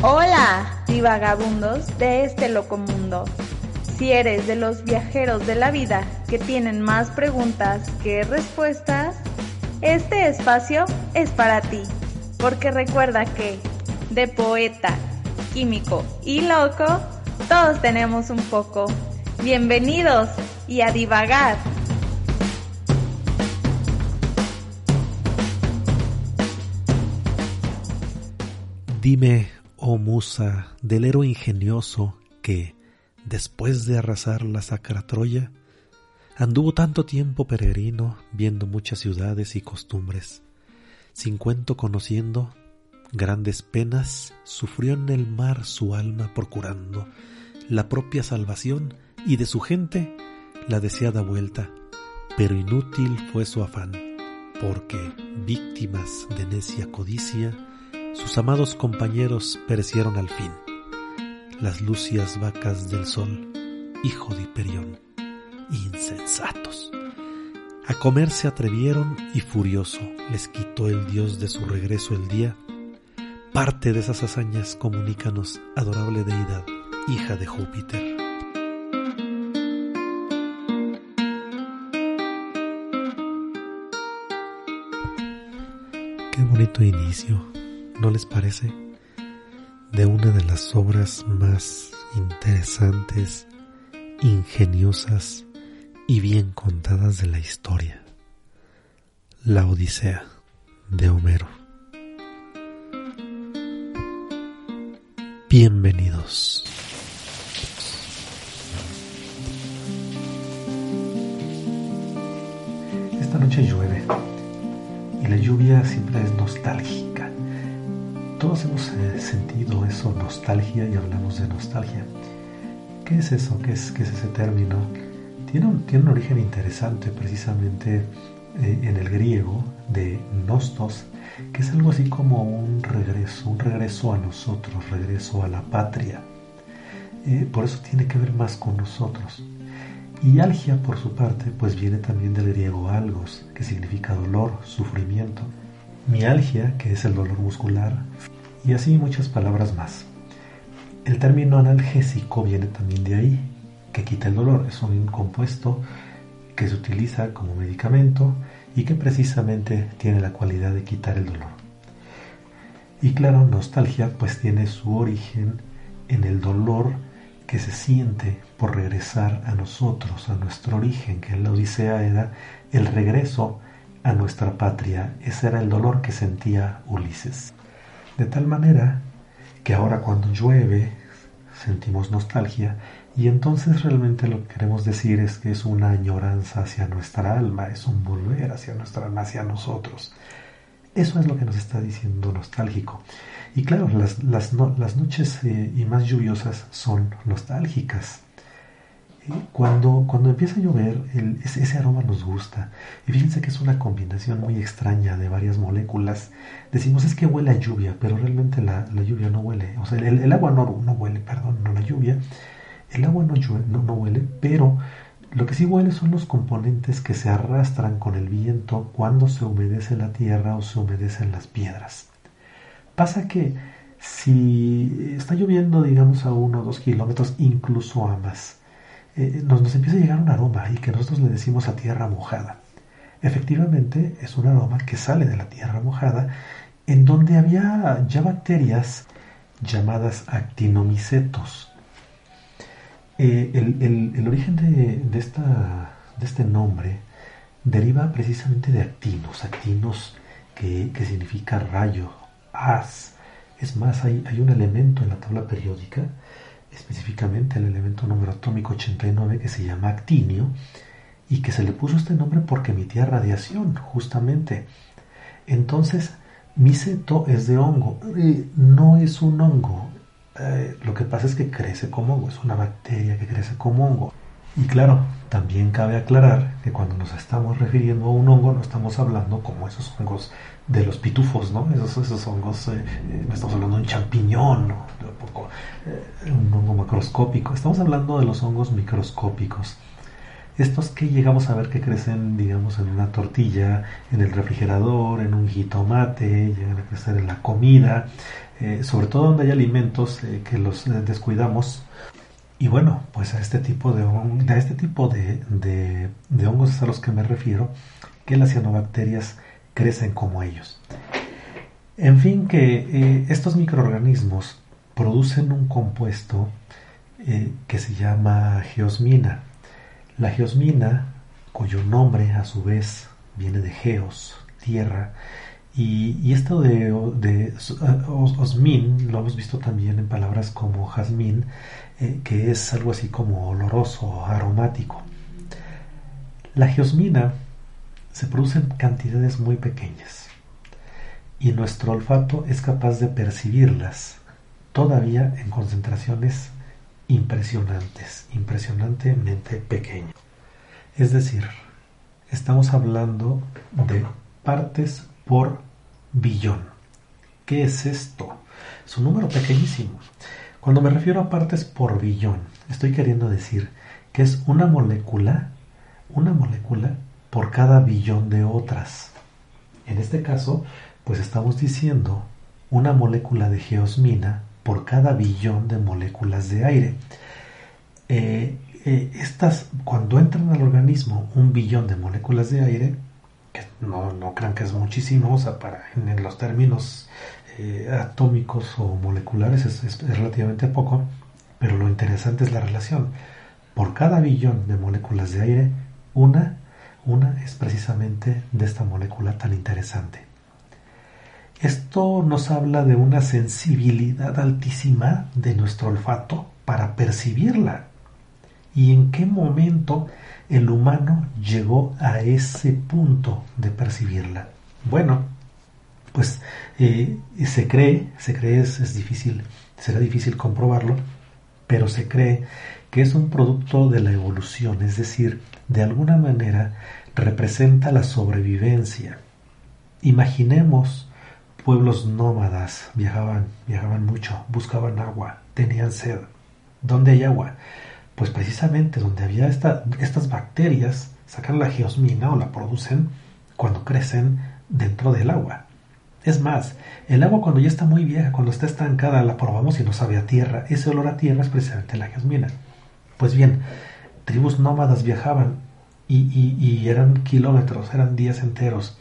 Hola, divagabundos de este loco mundo. Si eres de los viajeros de la vida que tienen más preguntas que respuestas, este espacio es para ti, porque recuerda que de poeta, químico y loco, todos tenemos un poco. Bienvenidos y a divagar. Dime, oh musa del héroe ingenioso que, después de arrasar la sacra Troya, anduvo tanto tiempo peregrino viendo muchas ciudades y costumbres, sin cuento conociendo grandes penas, sufrió en el mar su alma procurando la propia salvación y de su gente la deseada vuelta, pero inútil fue su afán, porque, víctimas de necia codicia, sus amados compañeros perecieron al fin. Las lucias vacas del sol, hijo de Hiperión, insensatos. A comer se atrevieron y furioso les quitó el dios de su regreso el día. Parte de esas hazañas comunícanos, adorable deidad, hija de Júpiter. Qué bonito inicio, ¿no les parece? De una de las obras más interesantes, ingeniosas y bien contadas de la historia. La Odisea de Homero. Bienvenidos. Esta noche llueve y la lluvia siempre es nostálgica. Todos hemos eh, sentido eso, nostalgia, y hablamos de nostalgia. ¿Qué es eso? ¿Qué es, ese término? Tiene un, tiene un origen interesante precisamente eh, en el griego de nostos, que es algo así como un regreso, un regreso a nosotros, regreso a la patria. Eh, por eso tiene que ver más con nosotros. Y algia, por su parte, pues viene también del griego algos, que significa dolor, sufrimiento. Mialgia, que es el dolor muscular, y así muchas palabras más. El término analgésico viene también de ahí, que quita el dolor. Es un compuesto que se utiliza como medicamento y que precisamente tiene la cualidad de quitar el dolor. Y claro, nostalgia pues tiene su origen en el dolor que se siente por regresar a nosotros, a nuestro origen, que en la Odisea era el regreso a nuestra patria. Ese era el dolor que sentía Ulises. De tal manera que ahora cuando llueve sentimos nostalgia y entonces realmente lo que queremos decir es que es una añoranza hacia nuestra alma, es un volver hacia nuestra alma, hacia nosotros. Eso es lo que nos está diciendo nostálgico. Y claro, las, las, noches eh, y más lluviosas son nostálgicas. Cuando, cuando empieza a llover, ese, aroma nos gusta. Y fíjense que es una combinación muy extraña de varias moléculas. Decimos es que huele a lluvia, pero realmente la, lluvia no huele. O sea, el, agua no, no, huele, perdón, no la lluvia. El agua no, no, no huele, pero lo que sí huele son los componentes que se arrastran con el viento cuando se humedece la tierra o se humedecen las piedras. Pasa que si está lloviendo, digamos, a uno o dos kilómetros, incluso a más, eh, nos, nos empieza a llegar un aroma y que nosotros le decimos a tierra mojada. Efectivamente, es un aroma que sale de la tierra mojada, en donde había ya bacterias llamadas actinomicetos eh, el, origen de, este nombre deriva precisamente de actinos, actinos que, significa rayo, as. Es más, hay, hay, un elemento en la tabla periódica, específicamente el elemento número atómico 89 que se llama actinio, y que se le puso este nombre porque emitía radiación, justamente. Entonces, miceto es de hongo, eh, no es un hongo. Eh, lo que pasa es que crece como hongo, es una bacteria que crece como hongo. Y claro, también cabe aclarar que cuando nos estamos refiriendo a un hongo no estamos hablando como esos hongos de los pitufos, ¿no? Esos, esos hongos, eh, no estamos hablando de un champiñón, de un hongo macroscópico, estamos hablando de los hongos microscópicos estos que llegamos a ver que crecen, digamos, en una tortilla, en el refrigerador, en un jitomate, llegan a crecer en la comida, eh, sobre todo donde hay alimentos eh, que los eh, descuidamos. Y bueno, pues a este tipo de, este tipo de, de, hongos es a los que me refiero, que las cianobacterias crecen como ellos. En fin, que estos microorganismos producen un compuesto que se llama geosmina. La geosmina, cuyo nombre a su vez viene de geos, tierra, y, esto de, osmin lo hemos visto también en palabras como jazmín, eh, que es algo así como oloroso, aromático. La geosmina se produce en cantidades muy pequeñas y nuestro olfato es capaz de percibirlas todavía en concentraciones impresionantes, impresionantemente pequeños. Es decir, estamos hablando de partes por billón. ¿Qué es esto? Es un número pequeñísimo. Cuando me refiero a partes por billón, estoy queriendo decir que es una molécula, una molécula por cada billón de otras. En este caso, pues estamos diciendo una molécula de geosmina por cada billón de moléculas de aire. Eh, eh, estas, cuando entran al organismo un billón de moléculas de aire, que no, no crean que es muchísimo, o sea, para, en, los términos eh, atómicos o moleculares es, relativamente poco, pero lo interesante es la relación. Por cada billón de moléculas de aire, una, una es precisamente de esta molécula tan interesante. Esto nos habla de una sensibilidad altísima de nuestro olfato para percibirla. ¿Y en qué momento el humano llegó a ese punto de percibirla? Bueno, pues eh, se cree, se cree, es, es difícil, será difícil comprobarlo, pero se cree que es un producto de la evolución, es decir, de alguna manera representa la sobrevivencia. Imaginemos pueblos nómadas viajaban, viajaban mucho, buscaban agua, tenían sed. ¿Dónde hay agua? Pues precisamente donde había estas bacterias sacan la geosmina o la producen cuando crecen dentro del agua. Es más, el agua cuando ya está muy vieja, cuando está estancada, la probamos y no sabe a tierra. Ese olor a tierra es precisamente la geosmina. Pues bien, tribus nómadas viajaban y, eran kilómetros, eran días enteros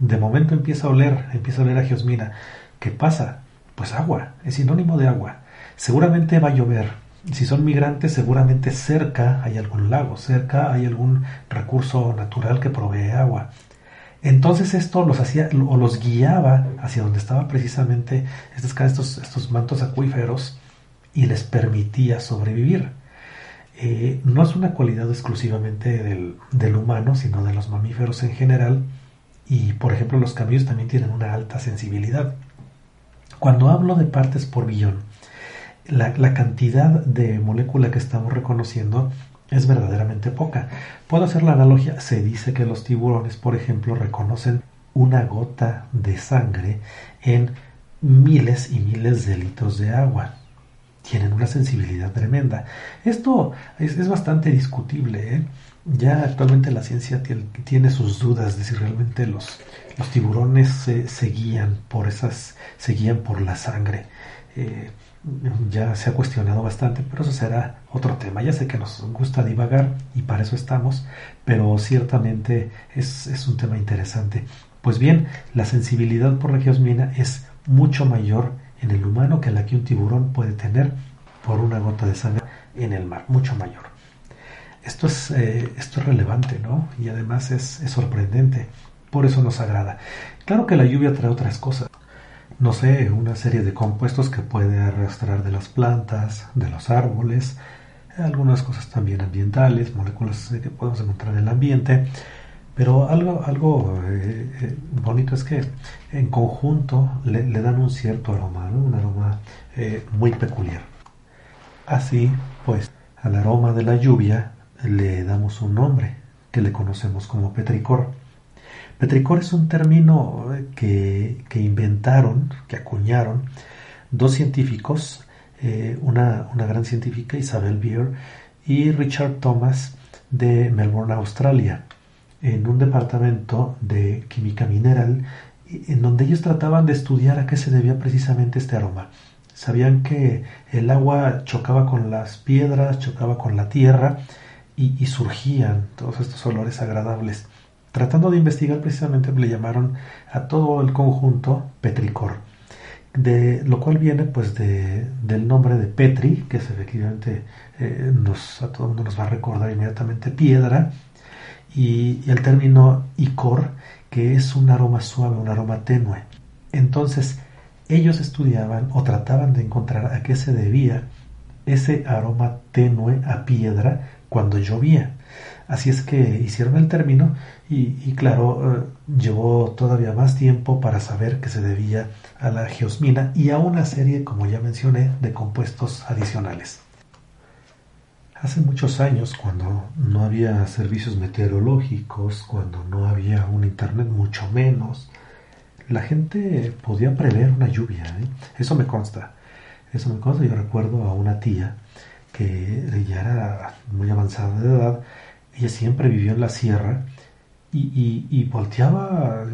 de momento empieza a oler, empieza a oler a geosmina. ¿Qué pasa? Pues agua, es sinónimo de agua. Seguramente va a llover. Si son migrantes, seguramente cerca hay algún lago, cerca hay algún recurso natural que provee agua. Entonces esto los hacía o los guiaba hacia donde estaban precisamente estos, estos, mantos acuíferos y les permitía sobrevivir. Eh, no es una cualidad exclusivamente del, del humano, sino de los mamíferos en general y por ejemplo los camellos también tienen una alta sensibilidad. Cuando hablo de partes por billón, la, cantidad de molécula que estamos reconociendo es verdaderamente poca. Puedo hacer la analogía, se dice que los tiburones, por ejemplo, reconocen una gota de sangre en miles y miles de litros de agua. Tienen una sensibilidad tremenda. Esto es, bastante discutible. ¿eh? ya actualmente la ciencia tiene sus dudas de si realmente los, los tiburones se, guían por esas, se guían por la sangre. Eh, ya se ha cuestionado bastante, pero eso será otro tema. Ya sé que nos gusta divagar y para eso estamos, pero ciertamente es, es un tema interesante. Pues bien, la sensibilidad por la geosmina es mucho mayor en el humano que la que un tiburón puede tener por una gota de sangre en el mar, mucho mayor. Esto es, eh, esto es relevante, ¿no? Y además es, es sorprendente. Por eso nos agrada. Claro que la lluvia trae otras cosas. No sé, una serie de compuestos que puede arrastrar de las plantas, de los árboles, algunas cosas también ambientales, moléculas que podemos encontrar en el ambiente, pero algo, algo eh, eh, bonito es que en conjunto le, dan un cierto aroma, un aroma eh, muy peculiar. Así pues, al aroma de la lluvia le damos un nombre que le conocemos como petricor. Petricor es un término que, que inventaron, que acuñaron dos científicos, una, una, gran científica, Isabel Beer, y Richard Thomas de Melbourne, Australia en un departamento de química mineral en donde ellos trataban de estudiar a qué se debía precisamente este aroma. Sabían que el agua chocaba con las piedras, chocaba con la tierra y, surgían todos estos olores agradables. Tratando de investigar precisamente le llamaron a todo el conjunto petricor, de lo cual viene pues de, del nombre de Petri, que es efectivamente eh, a todo el mundo nos va a recordar inmediatamente piedra, y, el término icor, que es un aroma suave, un aroma tenue. Entonces, ellos estudiaban o trataban de encontrar a qué se debía ese aroma tenue a piedra cuando llovía. Así es que hicieron el término y, claro, eh, llevó todavía más tiempo para saber que se debía a la geosmina y a una serie, como ya mencioné, de compuestos adicionales. Hace muchos años, cuando no había servicios meteorológicos, cuando no había un internet mucho menos, la gente podía prever una lluvia. ¿eh? Eso me consta. Eso me consta. Yo recuerdo a una tía que ya era muy avanzada de edad. Ella siempre vivió en la sierra y, volteaba,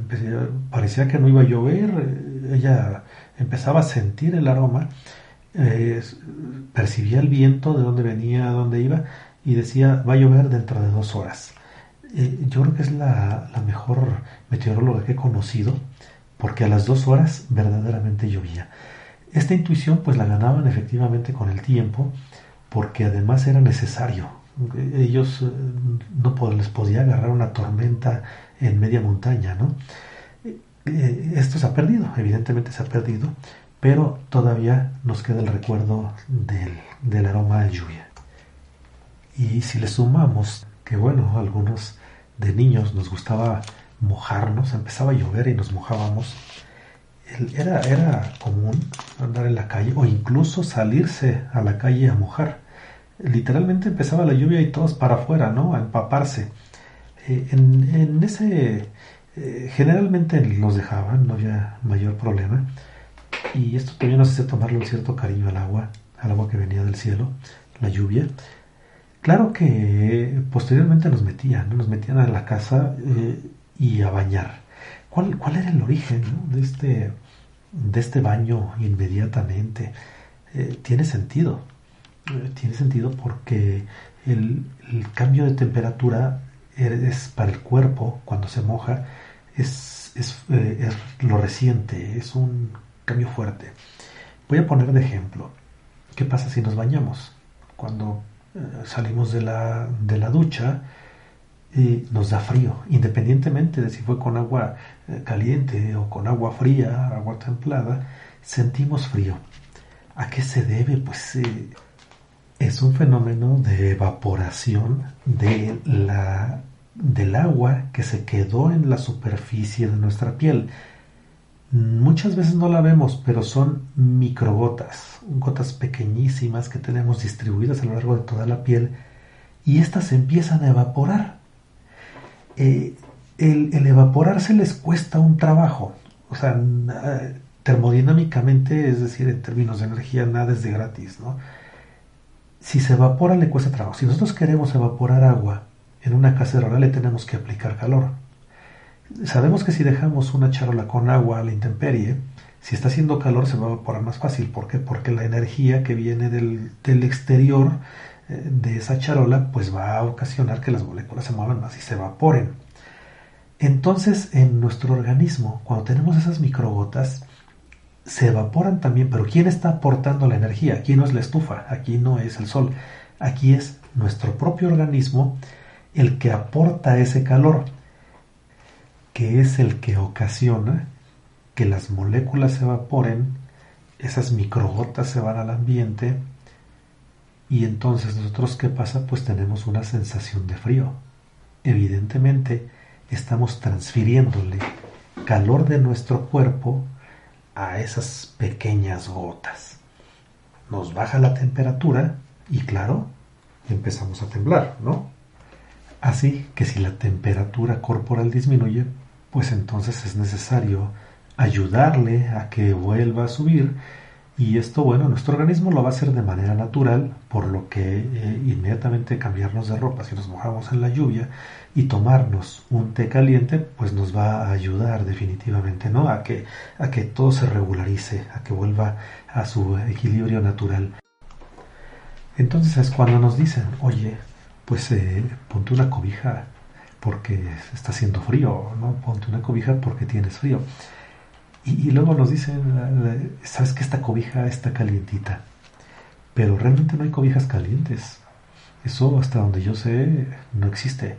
parecía que no iba a llover. Ella empezaba a sentir el aroma eh, percibía el viento de dónde venía, dónde iba y decía va a llover dentro de dos horas. Eh, yo creo que es la, mejor meteoróloga que he conocido porque a las dos horas verdaderamente llovía. Esta intuición pues la ganaban efectivamente con el tiempo porque además era necesario. Ellos eh, no les podía agarrar una tormenta en media montaña, ¿no? esto se ha perdido, evidentemente se ha perdido, pero todavía nos queda el recuerdo del, aroma de lluvia. Y si le sumamos que, bueno, algunos de niños nos gustaba mojarnos, empezaba a llover y nos mojábamos, era, era común andar en la calle o incluso salirse a la calle a mojar. Literalmente empezaba la lluvia y todos para afuera, ¿no? A empaparse. Eh, en, ese, eh, generalmente los dejaban, no había mayor problema y esto también nos hace tomarle un cierto cariño al agua, al agua que venía del cielo, la lluvia. Claro que posteriormente nos metían, nos metían a la casa eh, y a bañar. ¿Cuál, ¿Cuál, era el origen de, este, de este baño inmediatamente? Tiene sentido. Eh, tiene sentido porque el, cambio de temperatura es para el cuerpo cuando se moja es, es, es lo reciente, es un cambio fuerte. Voy a poner de ejemplo, ¿qué pasa si nos bañamos? Cuando eh, salimos de la, de la ducha, y nos da frío, independientemente de si fue con agua eh, caliente o con agua fría, agua templada, sentimos frío. ¿A qué se debe? Pues eh, es un fenómeno de evaporación de la, del agua que se quedó en la superficie de nuestra piel. Muchas veces no la vemos, pero son microgotas, gotas pequeñísimas que tenemos distribuidas a lo largo de toda la piel y estas empiezan a evaporar. Eh, el, evaporarse les cuesta un trabajo, o sea, termodinámicamente, es decir, en términos de energía, nada es de gratis, ¿no? Si se evapora le cuesta trabajo. Si nosotros queremos evaporar agua en una cacerola le tenemos que aplicar calor Sabemos que si dejamos una charola con agua a la intemperie, si está haciendo calor se va a evaporar más fácil. ¿Por qué? Porque la energía que viene del, exterior eh, de esa charola pues va a ocasionar que las moléculas se muevan más y se evaporen. Entonces en nuestro organismo, cuando tenemos esas microgotas, se evaporan también, pero ¿quién está aportando la energía? Aquí no es la estufa, aquí no es el sol, aquí es nuestro propio organismo el que aporta ese calor que es el que ocasiona que las moléculas se evaporen, esas microgotas se van al ambiente Y entonces nosotros, ¿qué pasa? Pues tenemos una sensación de frío. Evidentemente, estamos transfiriéndole calor de nuestro cuerpo a esas pequeñas gotas. Nos baja la temperatura y claro, empezamos a temblar, ¿no? Así que si la temperatura corporal disminuye, pues entonces es necesario ayudarle a que vuelva a subir y esto, bueno, nuestro organismo lo va a hacer de manera natural, por lo que eh, inmediatamente cambiarnos de ropa si nos mojamos en la lluvia y tomarnos un té caliente, pues nos va a ayudar definitivamente, ¿no? A que, a que todo se regularice, a que vuelva a su equilibrio natural. Entonces es cuando nos dicen, oye, pues eh, ponte una cobija porque está haciendo frío, ¿no? Ponte una cobija porque tienes frío. Y, luego nos dicen, sabes que esta cobija está calientita, pero realmente no hay cobijas calientes. Eso hasta donde yo sé no existe.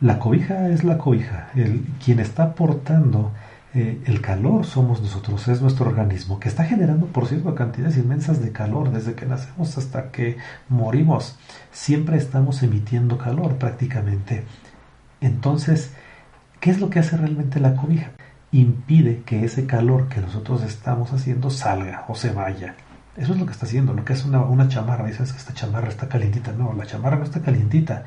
La cobija es la cobija. El, quien está aportando eh, el calor somos nosotros, es nuestro organismo, que está generando, por cierto, cantidades inmensas de calor desde que nacemos hasta que morimos. Siempre estamos emitiendo calor prácticamente. Entonces, ¿qué es lo que hace realmente la cobija? Impide que ese calor que nosotros estamos haciendo salga o se vaya. Eso es lo que está haciendo, lo que es una, una chamarra. Dices que esta chamarra está calientita. No, la chamarra no está calientita.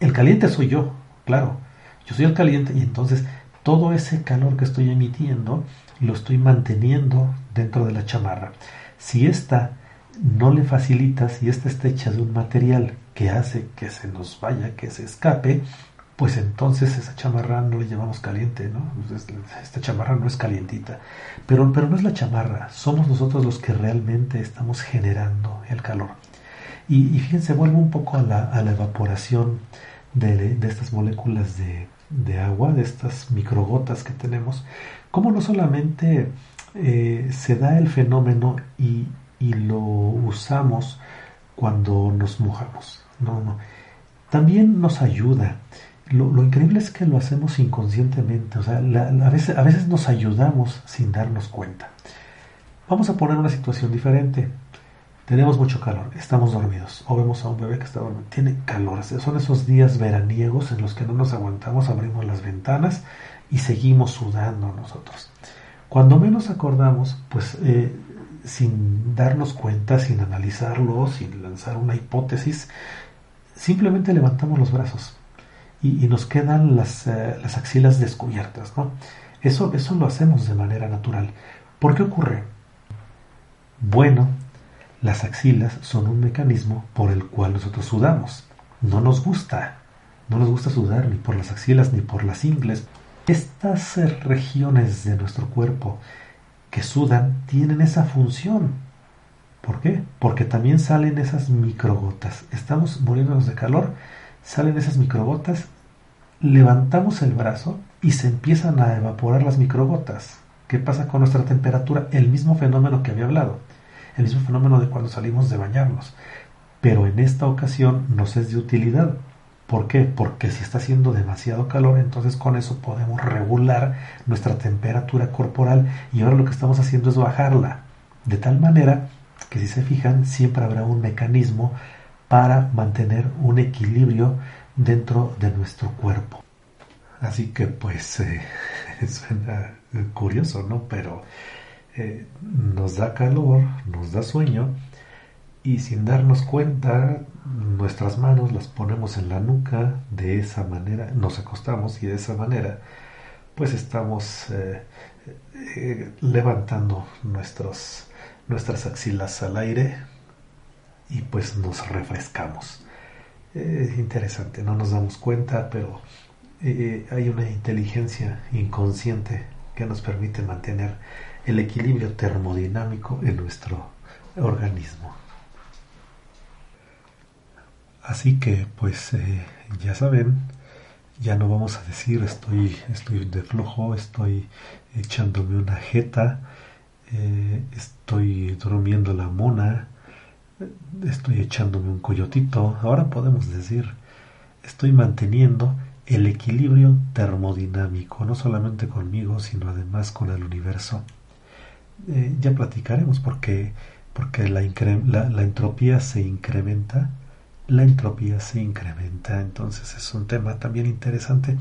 El caliente soy yo, claro. Yo soy el caliente y entonces todo ese calor que estoy emitiendo lo estoy manteniendo dentro de la chamarra. Si esta no le facilita, si esta está hecha de un material que hace que se nos vaya, que se escape, pues entonces esa chamarra no le llamamos caliente, ¿no? Esta chamarra no es calientita. Pero, pero no es la chamarra, somos nosotros los que realmente estamos generando el calor. Y, fíjense, vuelvo un poco a la, evaporación de, estas moléculas de, agua, de estas microgotas que tenemos, cómo no solamente eh, se da el fenómeno y, y lo usamos cuando nos mojamos, no, no, también nos ayuda lo, increíble es que lo hacemos inconscientemente, o sea, a, veces, a veces nos ayudamos sin darnos cuenta. Vamos a poner una situación diferente. Tenemos mucho calor, estamos dormidos, o vemos a un bebé que está dormido, tiene calor. Son esos días veraniegos en los que no nos aguantamos, abrimos las ventanas y seguimos sudando nosotros. Cuando menos acordamos, pues eh, sin darnos cuenta, sin analizarlo, sin lanzar una hipótesis, simplemente levantamos los brazos y, nos quedan las, eh, las, axilas descubiertas. ¿no? Eso, eso lo hacemos de manera natural. ¿Por qué ocurre? Bueno, las axilas son un mecanismo por el cual nosotros sudamos. No nos gusta, no nos gusta sudar ni por las axilas ni por las ingles. Estas eh, regiones de nuestro cuerpo que sudan tienen esa función. ¿Por qué? Porque también salen esas microgotas. Estamos muriéndonos de calor salen esas microgotas, levantamos el brazo y se empiezan a evaporar las microgotas. ¿Qué pasa con nuestra temperatura? El mismo fenómeno que había hablado, el mismo fenómeno de cuando salimos de bañarnos. Pero en esta ocasión nos es de utilidad. ¿Por qué? Porque si está haciendo demasiado calor, entonces con eso podemos regular nuestra temperatura corporal y ahora lo que estamos haciendo es bajarla. De tal manera que si se fijan, siempre habrá un mecanismo para mantener un equilibrio dentro de nuestro cuerpo. Así que pues eh, suena curioso, ¿no? Pero eh, nos da calor, nos da sueño y sin darnos cuenta nuestras manos las ponemos en la nuca de esa manera, nos acostamos y de esa manera pues estamos eh, levantando nuestros, nuestras axilas al aire y pues nos refrescamos. Es interesante, no nos damos cuenta, pero eh, hay una inteligencia inconsciente que nos permite mantener el equilibrio termodinámico en nuestro organismo. Así que, pues, eh, ya saben, ya no vamos a decir estoy, estoy de flojo, estoy echándome una jeta, eh, estoy durmiendo la mona, estoy echándome un coyotito, ahora podemos decir, estoy manteniendo el equilibrio termodinámico, no solamente conmigo, sino además con el universo. Eh, ya platicaremos porque porque la, la, entropía se incrementa, la entropía se incrementa, entonces es un tema también interesante,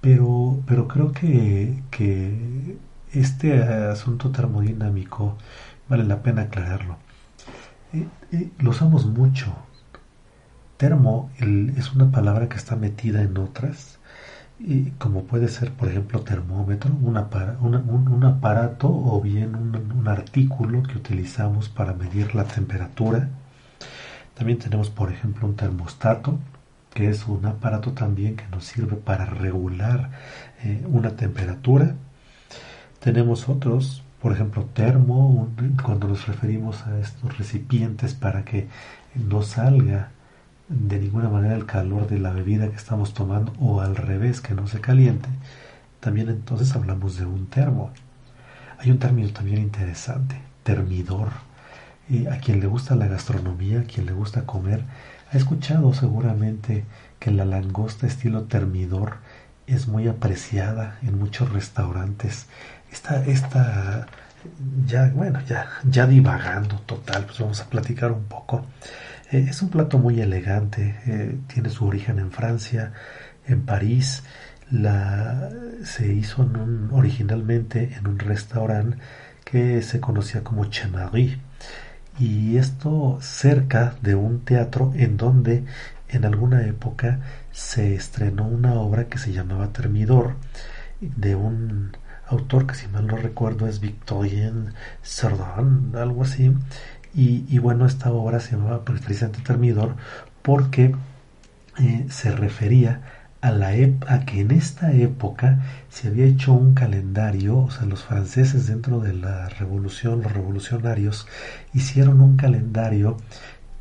pero, pero creo que, que este asunto termodinámico vale la pena aclararlo. Lo usamos mucho. Termo es una palabra que está metida en otras, y como puede ser, por ejemplo, termómetro, un, un, aparato o bien un, artículo que utilizamos para medir la temperatura. También tenemos, por ejemplo, un termostato, que es un aparato también que nos sirve para regular eh, una temperatura. Tenemos otros, por ejemplo, termo, cuando nos referimos a estos recipientes para que no salga de ninguna manera el calor de la bebida que estamos tomando o al revés, que no se caliente, también entonces hablamos de un termo. Hay un término también interesante, termidor. Y a quien le gusta la gastronomía, a quien le gusta comer, ha escuchado seguramente que la langosta estilo termidor es muy apreciada en muchos restaurantes. Esta, esta, ya, bueno, ya, ya divagando total, pues vamos a platicar un poco. Eh, es un plato muy elegante, eh, tiene su origen en Francia, en París. La, se hizo originalmente en un restaurante que se conocía como Chemarie y esto cerca de un teatro en donde en alguna época se estrenó una obra que se llamaba Termidor de un autor que si mal no recuerdo es Victorien Sardin, algo así, y, bueno, esta obra se llamaba precisamente Termidor porque eh, se refería a, la a que en esta época se había hecho un calendario, o sea, los franceses dentro de la revolución, los revolucionarios, hicieron un calendario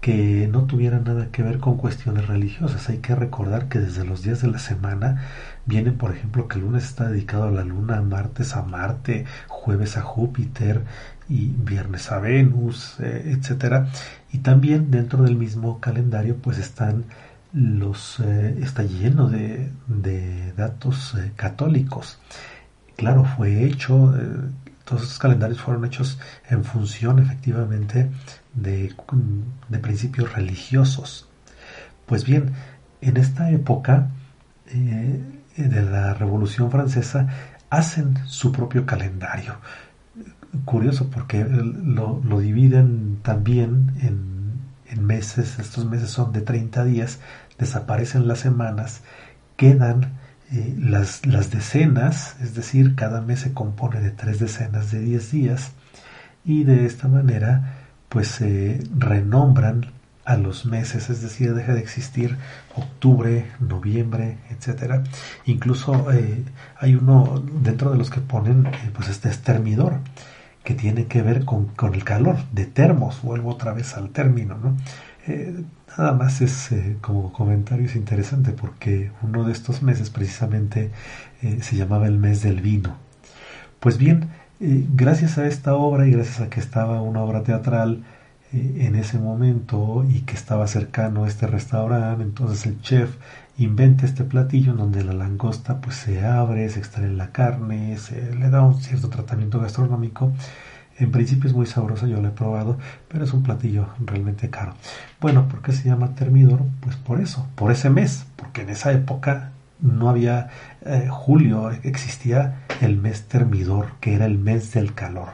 que no tuviera nada que ver con cuestiones religiosas. Hay que recordar que desde los días de la semana viene, por ejemplo, que el lunes está dedicado a la luna, martes a Marte, jueves a Júpiter y viernes a Venus, eh, etcétera. Y también dentro del mismo calendario, pues están los eh, está lleno de, de datos eh, católicos. Claro, fue hecho todos calendarios fueron hechos en función efectivamente de, principios religiosos. Pues bien, en esta época eh, de la Revolución Francesa hacen su propio calendario. Curioso porque lo, dividen también en, en, meses, estos meses son de 30 días, desaparecen las semanas, quedan eh, las, las, decenas, es decir, cada mes se compone de tres decenas de 10 días y de esta manera pues se renombran a los meses, es decir, deja de existir octubre, noviembre, etcétera. Incluso eh, hay uno dentro de los que ponen eh, pues este extermidor que tiene que ver con, con, el calor de termos, vuelvo otra vez al término, ¿no? Nada más es eh, como comentario es interesante porque uno de estos meses precisamente eh, se llamaba el mes del vino. Pues bien, eh, gracias a esta obra y gracias a que estaba una obra teatral en ese momento y que estaba cercano a este restaurante, entonces el chef inventa este platillo en donde la langosta pues se abre, se extrae la carne, se le da un cierto tratamiento gastronómico en principio es muy sabroso, yo lo he probado, pero es un platillo realmente caro. Bueno, ¿por qué se llama termidor? Pues por eso, por ese mes, porque en esa época no había eh, julio, existía el mes termidor, que era el mes del calor.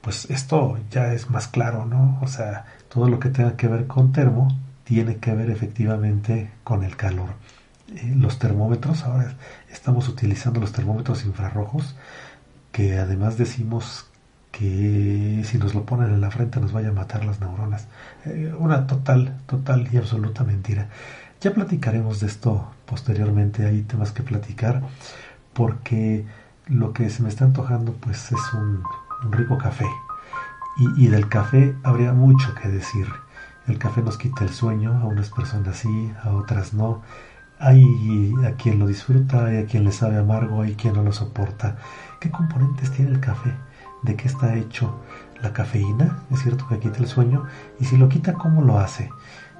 Pues esto ya es más claro, ¿no? O sea, todo lo que tenga que ver con termo tiene que ver efectivamente con el calor. Eh, los termómetros, ahora estamos utilizando los termómetros infrarrojos, que además decimos que si nos lo ponen en la frente nos vaya a matar las neuronas. Eh, una total, total y absoluta mentira. Ya platicaremos de esto posteriormente, hay temas que platicar, porque lo que se me está antojando pues es un, rico café. Y, y, del café habría mucho que decir. El café nos quita el sueño, a unas personas sí, a otras no. Hay a quien lo disfruta, hay a quien le sabe amargo, hay quien no lo soporta. ¿Qué componentes tiene el café? De qué está hecho la cafeína, es cierto que quita el sueño, y si lo quita, ¿cómo lo hace?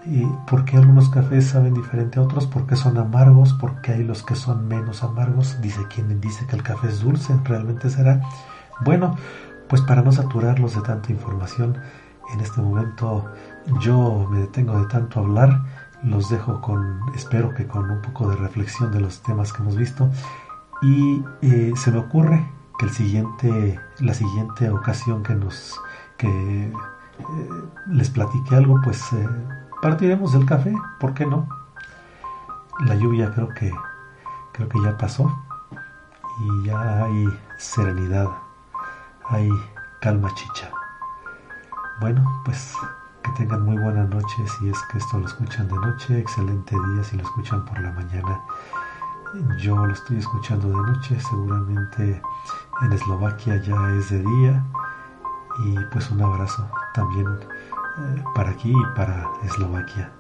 ¿Y ¿Por qué algunos cafés saben diferente a otros? ¿Por qué son amargos? ¿Por qué hay los que son menos amargos? Dice quien dice que el café es dulce, ¿realmente será? Bueno, pues para no saturarlos de tanta información, en este momento yo me detengo de tanto hablar, los dejo con, espero que con un poco de reflexión de los temas que hemos visto y eh, se me ocurre que el siguiente, la siguiente ocasión que nos, que eh, les platique algo, pues eh, partiremos del café, ¿por qué no? La lluvia creo que, creo que ya pasó y ya hay serenidad, hay calma chicha. Bueno, pues que tengan muy buena noche si es que esto lo escuchan de noche, excelente día si lo escuchan por la mañana. Yo lo estoy escuchando de noche, seguramente en Eslovaquia ya es de día. Y pues un abrazo también eh, para aquí y para Eslovaquia.